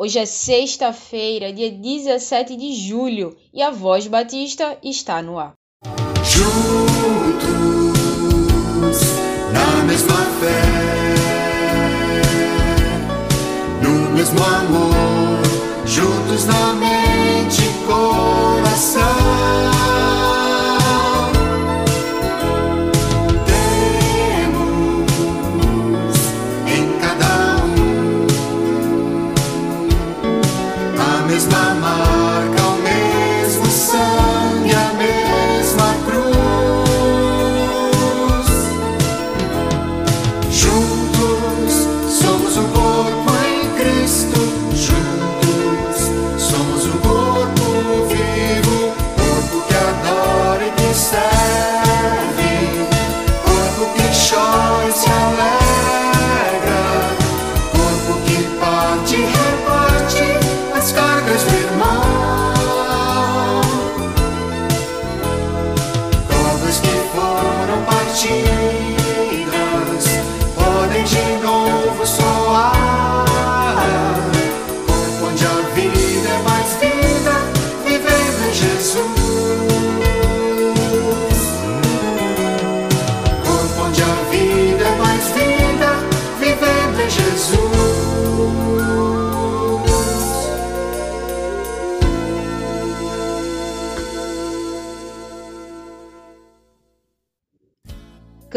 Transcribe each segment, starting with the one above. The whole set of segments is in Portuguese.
Hoje é sexta-feira, dia 17 de julho, e a Voz Batista está no ar. Juntos, na mesma fé, no mesmo amor, a mesma marca,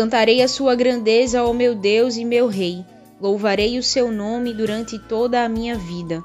Cantarei a sua grandeza, ó meu Deus e meu Rei. Louvarei o seu nome durante toda a minha vida.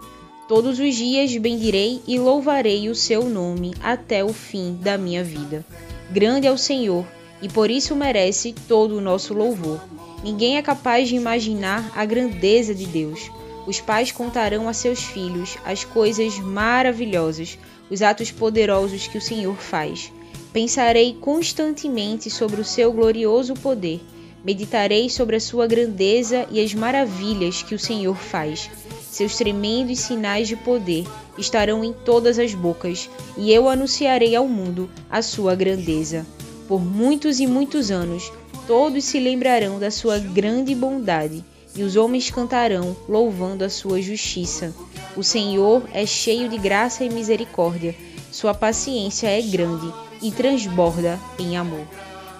Todos os dias bendirei e louvarei o seu nome até o fim da minha vida. Grande é o Senhor, e por isso merece todo o nosso louvor. Ninguém é capaz de imaginar a grandeza de Deus. Os pais contarão a seus filhos as coisas maravilhosas, os atos poderosos que o Senhor faz. Pensarei constantemente sobre o seu glorioso poder. Meditarei sobre a sua grandeza e as maravilhas que o Senhor faz. Seus tremendos sinais de poder estarão em todas as bocas, e eu anunciarei ao mundo a sua grandeza. Por muitos e muitos anos, todos se lembrarão da sua grande bondade, e os homens cantarão, louvando a sua justiça. O Senhor é cheio de graça e misericórdia, sua paciência é grande e transborda em amor.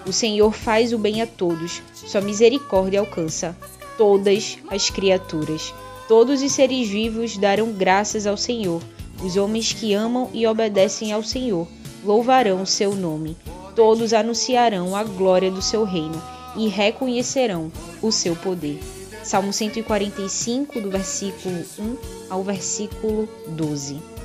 O Senhor faz o bem a todos, sua misericórdia alcança todas as criaturas. Todos os seres vivos darão graças ao Senhor. Os homens que amam e obedecem ao Senhor louvarão seu nome. Todos anunciarão a glória do seu reino e reconhecerão o seu poder. Salmo 145, do versículo 1 ao versículo 12.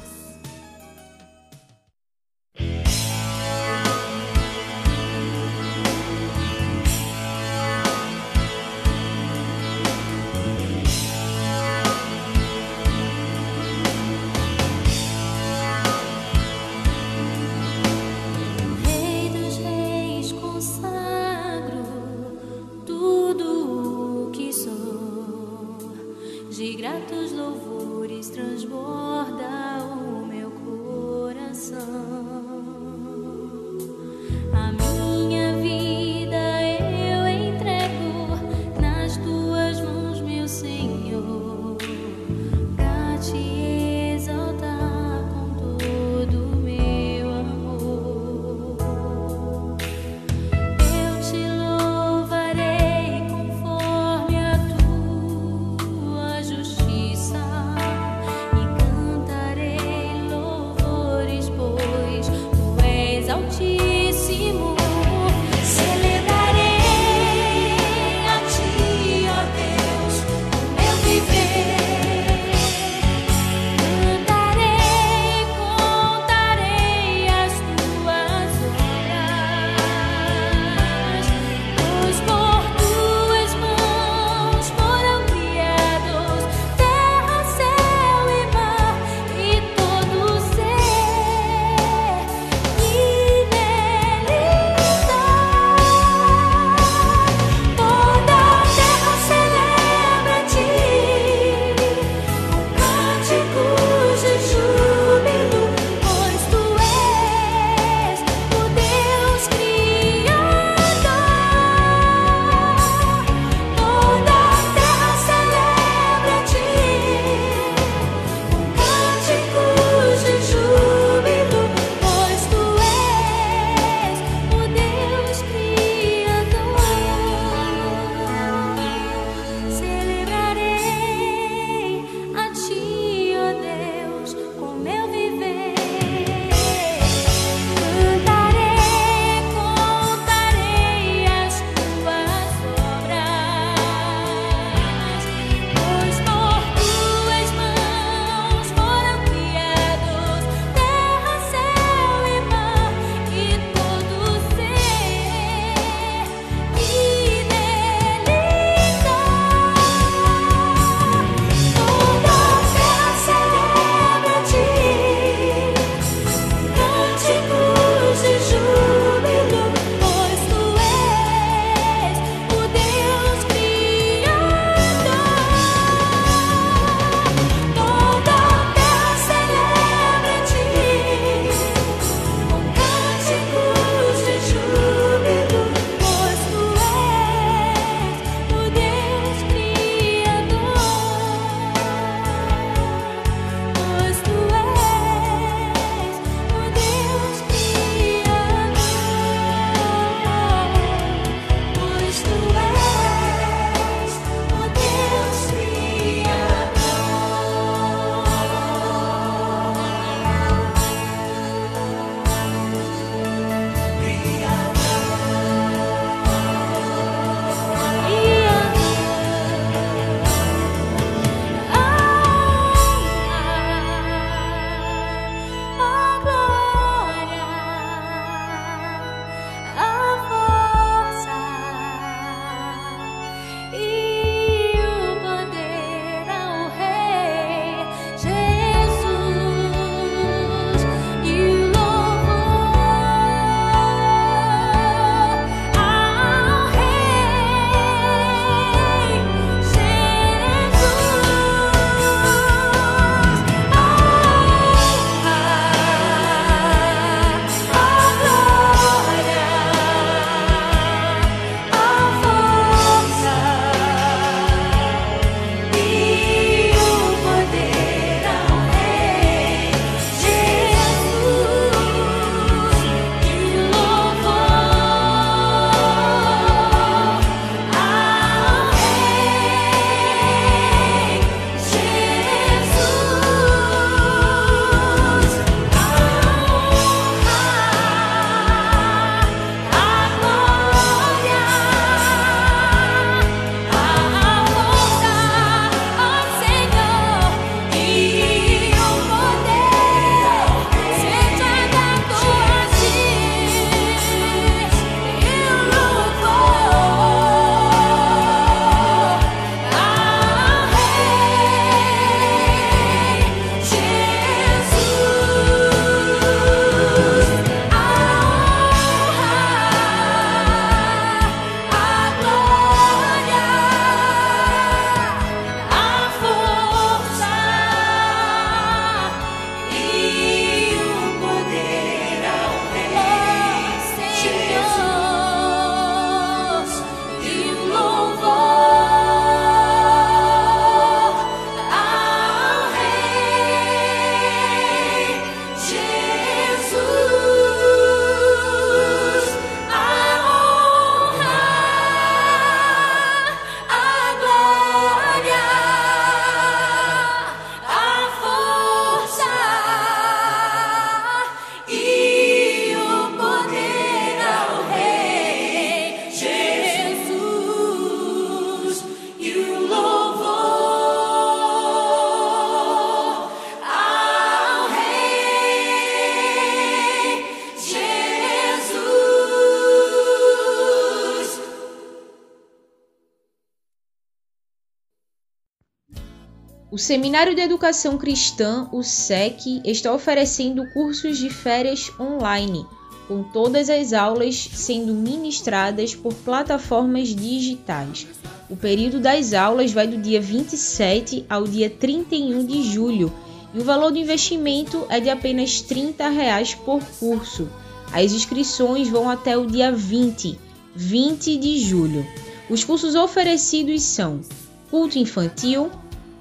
Seminário de Educação Cristã, o SEC, está oferecendo cursos de férias online, com todas as aulas sendo ministradas por plataformas digitais. O período das aulas vai do dia 27 ao dia 31 de julho e o valor do investimento é de apenas 30 reais por curso. As inscrições vão até o dia 20, 20 de julho. Os cursos oferecidos são culto infantil,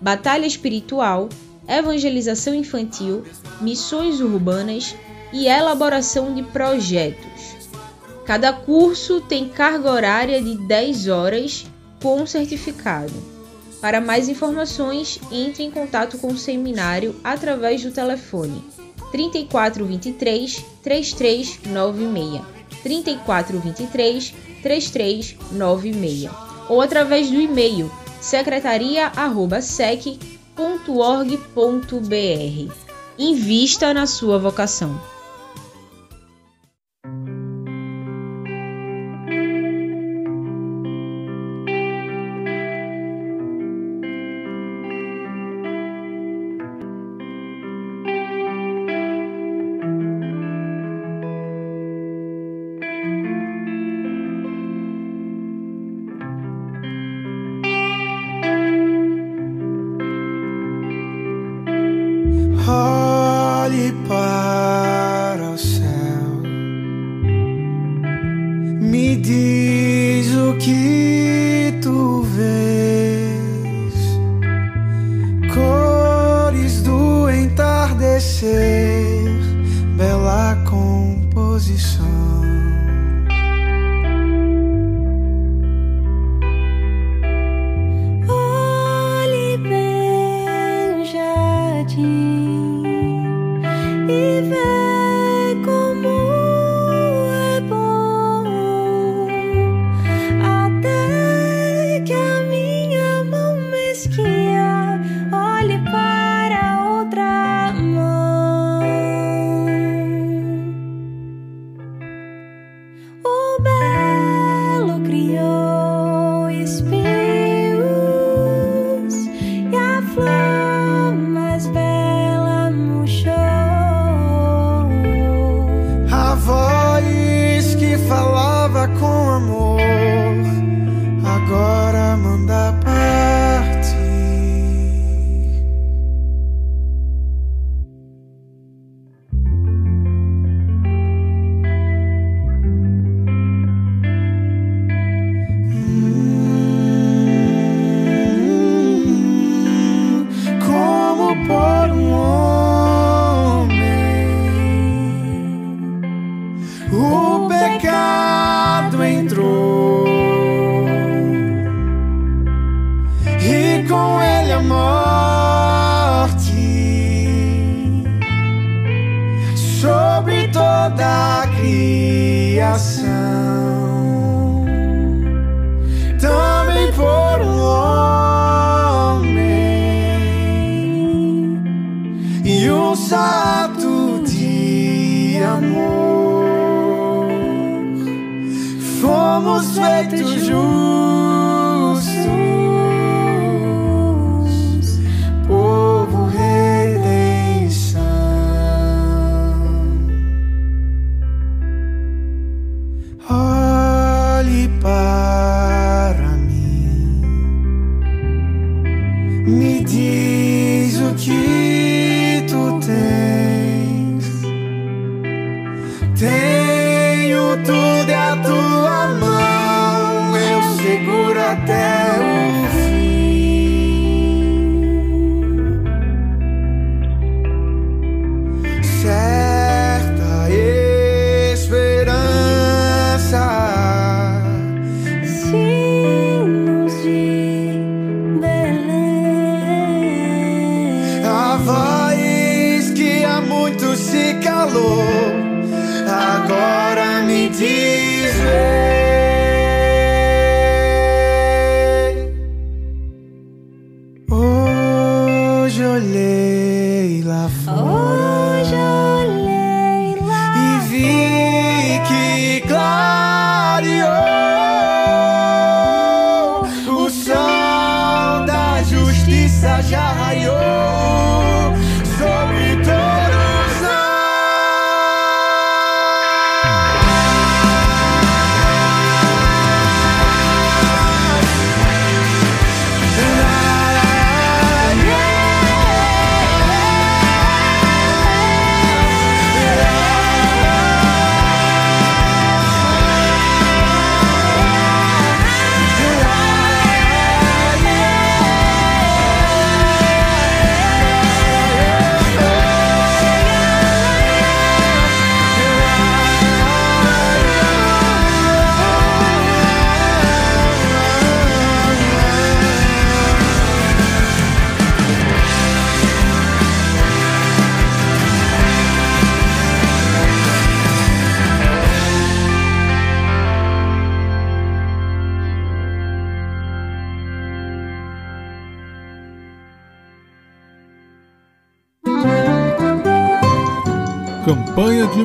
batalha espiritual, evangelização infantil, missões urbanas e elaboração de projetos. Cada curso tem carga horária de 10 horas com certificado. Para mais informações, entre em contato com o seminário através do telefone 3423 3396 3423 3396 ou através do e-mail secretaria@sec.org.br. Invista na sua vocação. Olhe para o céu, me diz o que toda a criação. Também por um homem e um salto de amor. Fomos feitos justos,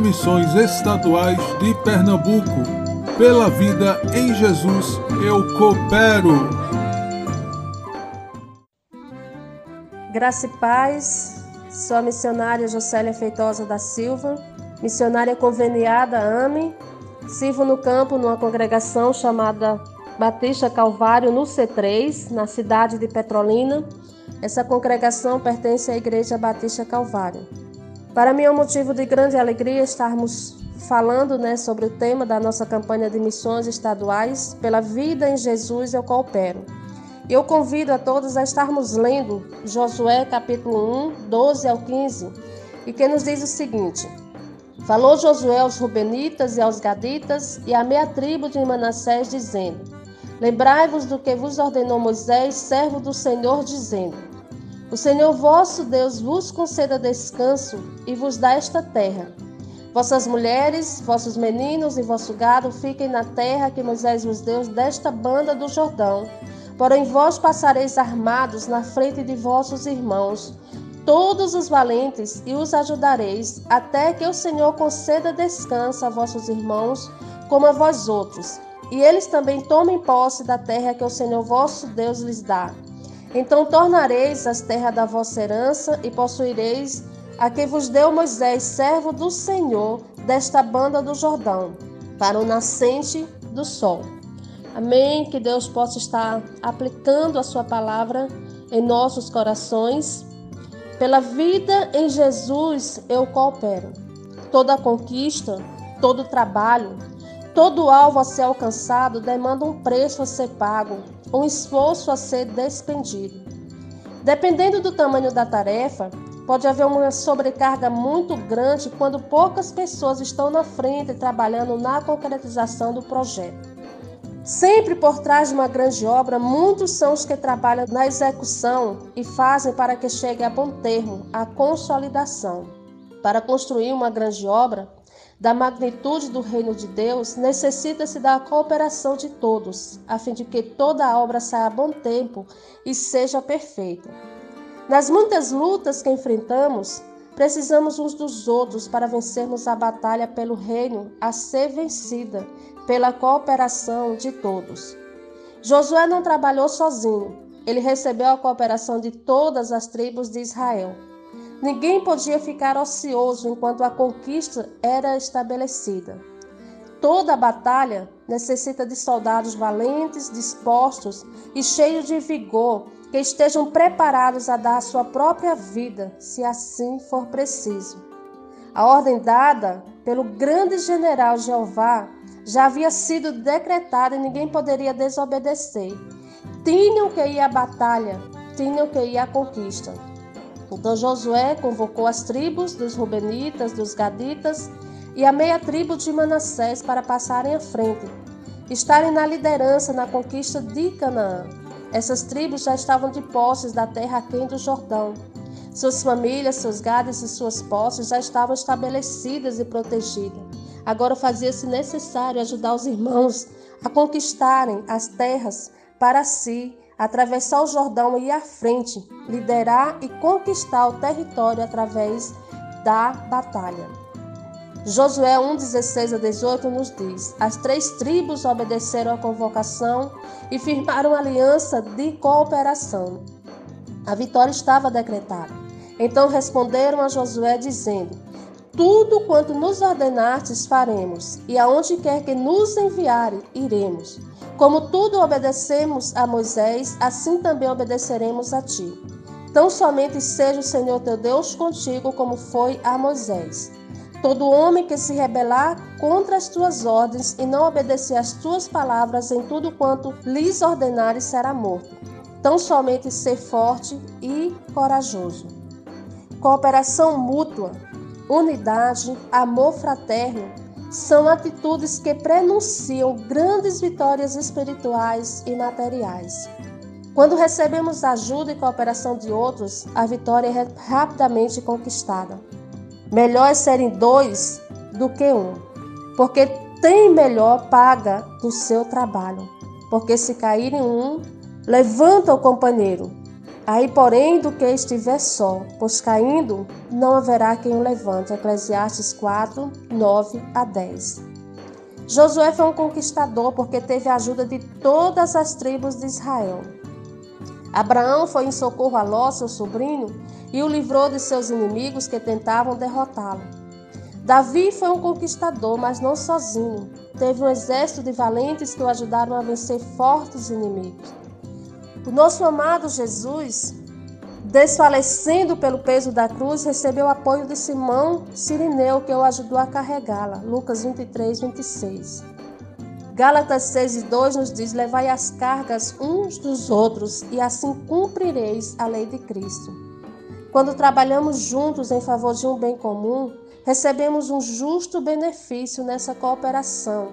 Campanha de Missões Estaduais de Pernambuco. Pela vida em Jesus, eu coopero. Graça e paz, sou a missionária Jocélia Feitosa da Silva, missionária conveniada AME, sirvo no campo numa congregação chamada Batista Calvário, no C3, na cidade de Petrolina. Essa congregação pertence à Igreja Batista Calvário. Para mim é um motivo de grande alegria estarmos falando né, sobre o tema da nossa campanha de missões estaduais, Pela Vida em Jesus Eu Coopero. Eu convido a todos a estarmos lendo Josué capítulo 1, 12 ao 15, e que nos diz o seguinte: Falou Josué aos Rubenitas e aos Gaditas e à meia tribo de Manassés, dizendo: Lembrai-vos do que vos ordenou Moisés, servo do Senhor, dizendo: O Senhor vosso Deus vos conceda descanso e vos dá esta terra. Vossas mulheres, vossos meninos e vosso gado fiquem na terra que Moisés vos deu desta banda do Jordão Porém, vós passareis armados na frente de vossos irmãos, todos os valentes, e os ajudareis, até que o Senhor conceda descanso a vossos irmãos, como a vós outros, e eles também tomem posse da terra que o Senhor vosso Deus lhes dá. Então tornareis as terras da vossa herança e possuireis a que vos deu Moisés, servo do Senhor, desta banda do Jordão, para o nascente do sol. Amém. Que Deus possa estar aplicando a Sua palavra em nossos corações. Pela vida em Jesus eu coopero. Toda conquista, todo trabalho, todo alvo a ser alcançado demanda um preço a ser pago, um esforço a ser despendido. Dependendo do tamanho da tarefa, pode haver uma sobrecarga muito grande quando poucas pessoas estão na frente trabalhando na concretização do projeto. Sempre por trás de uma grande obra, muitos são os que trabalham na execução e fazem para que chegue a bom termo a consolidação. Para construir uma grande obra da magnitude do reino de Deus, necessita-se da cooperação de todos, a fim de que toda a obra saia a bom tempo e seja perfeita. Nas muitas lutas que enfrentamos, precisamos uns dos outros para vencermos a batalha pelo reino a ser vencida pela cooperação de todos. Josué não trabalhou sozinho, ele recebeu a cooperação de todas as tribos de Israel. Ninguém podia ficar ocioso enquanto a conquista era estabelecida. Toda batalha necessita de soldados valentes, dispostos e cheios de vigor, que estejam preparados a dar a sua própria vida, se assim for preciso. A ordem dada pelo grande general Jeová já havia sido decretada e ninguém poderia desobedecer. Tinham que ir à batalha, tinham que ir à conquista. Então Josué convocou as tribos dos Rubenitas, dos Gaditas e a meia tribo de Manassés para passarem à frente, estarem na liderança na conquista de Canaã. Essas tribos já estavam de posses da terra quente do Jordão. Suas famílias, seus gados e suas posses já estavam estabelecidas e protegidas. Agora fazia-se necessário ajudar os irmãos a conquistarem as terras para si, atravessar o Jordão e ir à frente, liderar e conquistar o território através da batalha. Josué 1, 16 a 18 nos diz: As três tribos obedeceram à convocação e firmaram aliança de cooperação. A vitória estava decretada. Então responderam a Josué, dizendo: tudo quanto nos ordenastes faremos, e aonde quer que nos enviare, iremos. Como tudo obedecemos a Moisés, assim também obedeceremos a ti. Tão somente seja o Senhor teu Deus contigo, como foi a Moisés. Todo homem que se rebelar contra as tuas ordens e não obedecer às tuas palavras em tudo quanto lhes ordenares será morto. Tão somente ser forte e corajoso. Cooperação mútua unidade, amor fraterno são atitudes que prenunciam grandes vitórias espirituais e materiais. Quando recebemos ajuda e cooperação de outros, a vitória é rapidamente conquistada. Melhor é serem dois do que um, porque tem melhor paga do seu trabalho. Porque se cair em um, levanta o companheiro. Aí, porém, do que estiver só, pois caindo, não haverá quem o levante. Eclesiastes 4, 9 a 10. Josué foi um conquistador porque teve a ajuda de todas as tribos de Israel. Abraão foi em socorro a Ló, seu sobrinho, e o livrou de seus inimigos que tentavam derrotá-lo. Davi foi um conquistador, mas não sozinho. Teve um exército de valentes que o ajudaram a vencer fortes inimigos. O nosso amado Jesus, desfalecendo pelo peso da cruz, recebeu o apoio de Simão Sirineu, que o ajudou a carregá-la. Lucas 23, 26. Gálatas 6 e 2 nos diz: Levai as cargas uns dos outros, e assim cumprireis a lei de Cristo. Quando trabalhamos juntos em favor de um bem comum, recebemos um justo benefício nessa cooperação.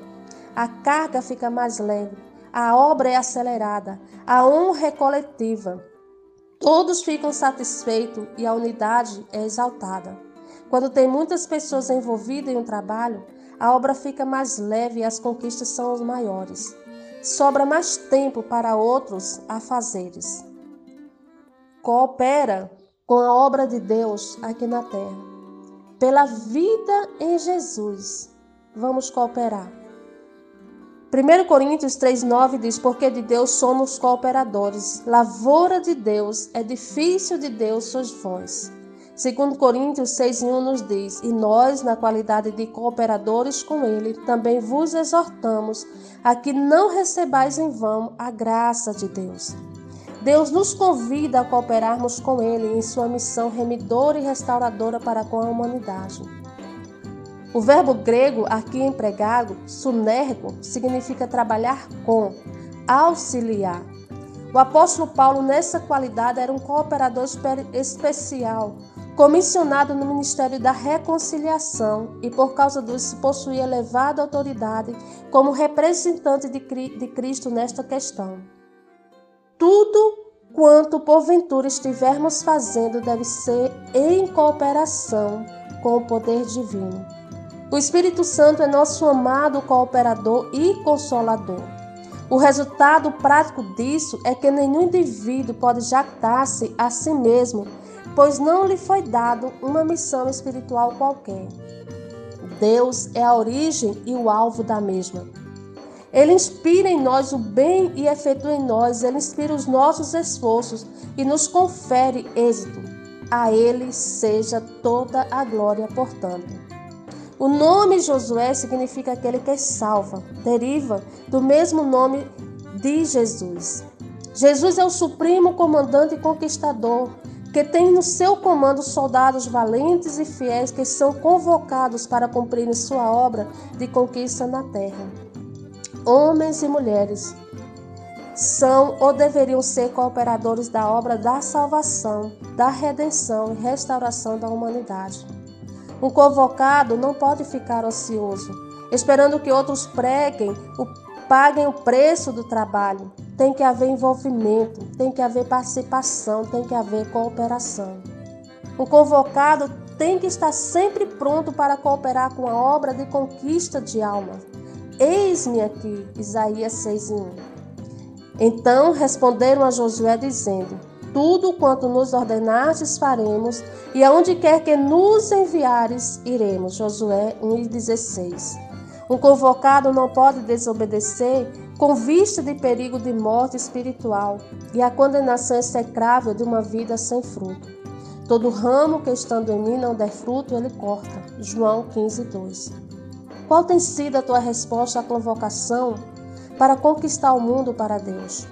A carga fica mais leve, a obra é acelerada, a honra é coletiva. Todos ficam satisfeitos e a unidade é exaltada. Quando tem muitas pessoas envolvidas em um trabalho, a obra fica mais leve e as conquistas são maiores. Sobra mais tempo para outros a fazeres. Coopera com a obra de Deus aqui na terra. Pela vida em Jesus, vamos cooperar. 1 Coríntios 3,9 diz: Porque de Deus somos cooperadores, lavoura de Deus, edifício de Deus sois vós. 2 Coríntios 6,1 nos diz: E nós, na qualidade de cooperadores com Ele, também vos exortamos a que não recebais em vão a graça de Deus. Deus nos convida a cooperarmos com Ele em sua missão remidora e restauradora para com a humanidade. O verbo grego aqui empregado, sunergo, significa trabalhar com, auxiliar. O apóstolo Paulo, nessa qualidade, era um cooperador especial, comissionado no ministério da reconciliação e, por causa disso, possuía elevada autoridade como representante de Cristo nesta questão. Tudo quanto porventura estivermos fazendo deve ser em cooperação com o poder divino. O Espírito Santo é nosso amado cooperador e consolador. O resultado prático disso é que nenhum indivíduo pode jactar-se a si mesmo, pois não lhe foi dado uma missão espiritual qualquer. Deus é a origem e o alvo da mesma. Ele inspira em nós o bem e efetua em nós, ele inspira os nossos esforços e nos confere êxito. A ele seja toda a glória, portanto. O nome Josué significa aquele que salva, deriva do mesmo nome de Jesus. Jesus é o supremo comandante e conquistador, que tem no seu comando soldados valentes e fiéis que são convocados para cumprirem sua obra de conquista na terra. Homens e mulheres são ou deveriam ser cooperadores da obra da salvação, da redenção e restauração da humanidade. Um convocado não pode ficar ocioso, esperando que outros preguem, o, paguem o preço do trabalho. Tem que haver envolvimento, tem que haver participação, tem que haver cooperação. O convocado tem que estar sempre pronto para cooperar com a obra de conquista de alma. Eis-me aqui, Isaías 6:1. Então responderam a Josué dizendo: tudo quanto nos ordenastes faremos, e aonde quer que nos enviares, iremos. Josué 1,16. Um convocado não pode desobedecer com vista de perigo de morte espiritual e a condenação execrável de uma vida sem fruto. Todo ramo que estando em mim não der fruto, ele corta. João 15, 2. Qual tem sido a tua resposta à convocação para conquistar o mundo para Deus?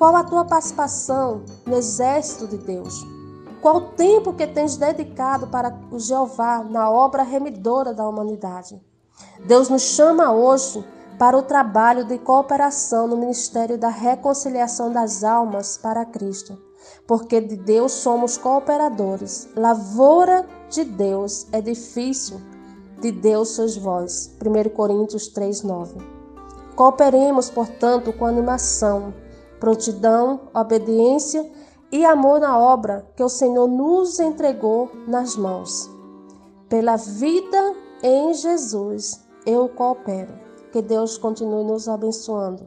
Qual a tua participação no exército de Deus? Qual o tempo que tens dedicado para o Jeová na obra remidora da humanidade? Deus nos chama hoje para o trabalho de cooperação no ministério da reconciliação das almas para Cristo, porque de Deus somos cooperadores. Lavoura de Deus, edifício de Deus sois vós. 1 Coríntios 3:9. Cooperemos, portanto, com animação prontidão, obediência e amor na obra que o Senhor nos entregou nas mãos. Pela vida em Jesus, eu coopero. Que Deus continue nos abençoando.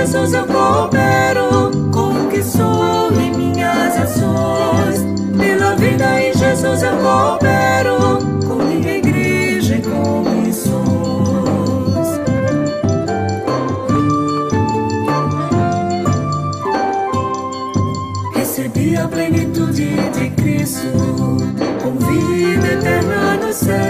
Jesus eu coopero com o que sou e minhas ações. Pela vida em Jesus eu coopero com minha igreja e com missões. Recebi a plenitude de Cristo, com vida eterna nos céus.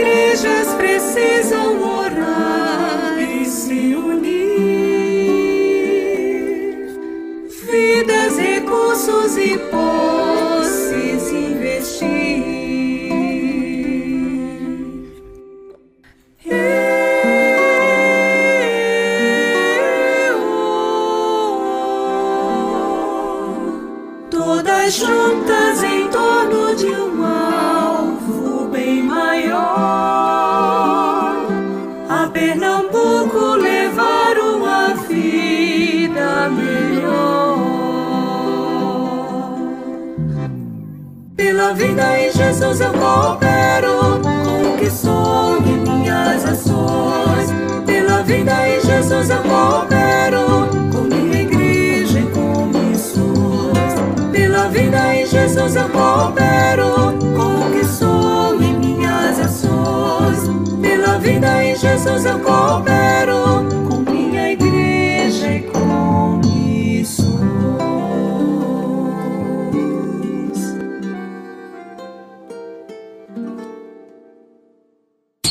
igrejas precisam orar e se unir. Vidas, recursos e posses investir. Todas juntas Pela vida em Jesus eu coopero com o que sou e minhas ações. Pela vida em Jesus eu coopero com minha igreja e com missões. Pela vida em Jesus eu coopero com o que sou e minhas ações. Pela vida em Jesus eu coopero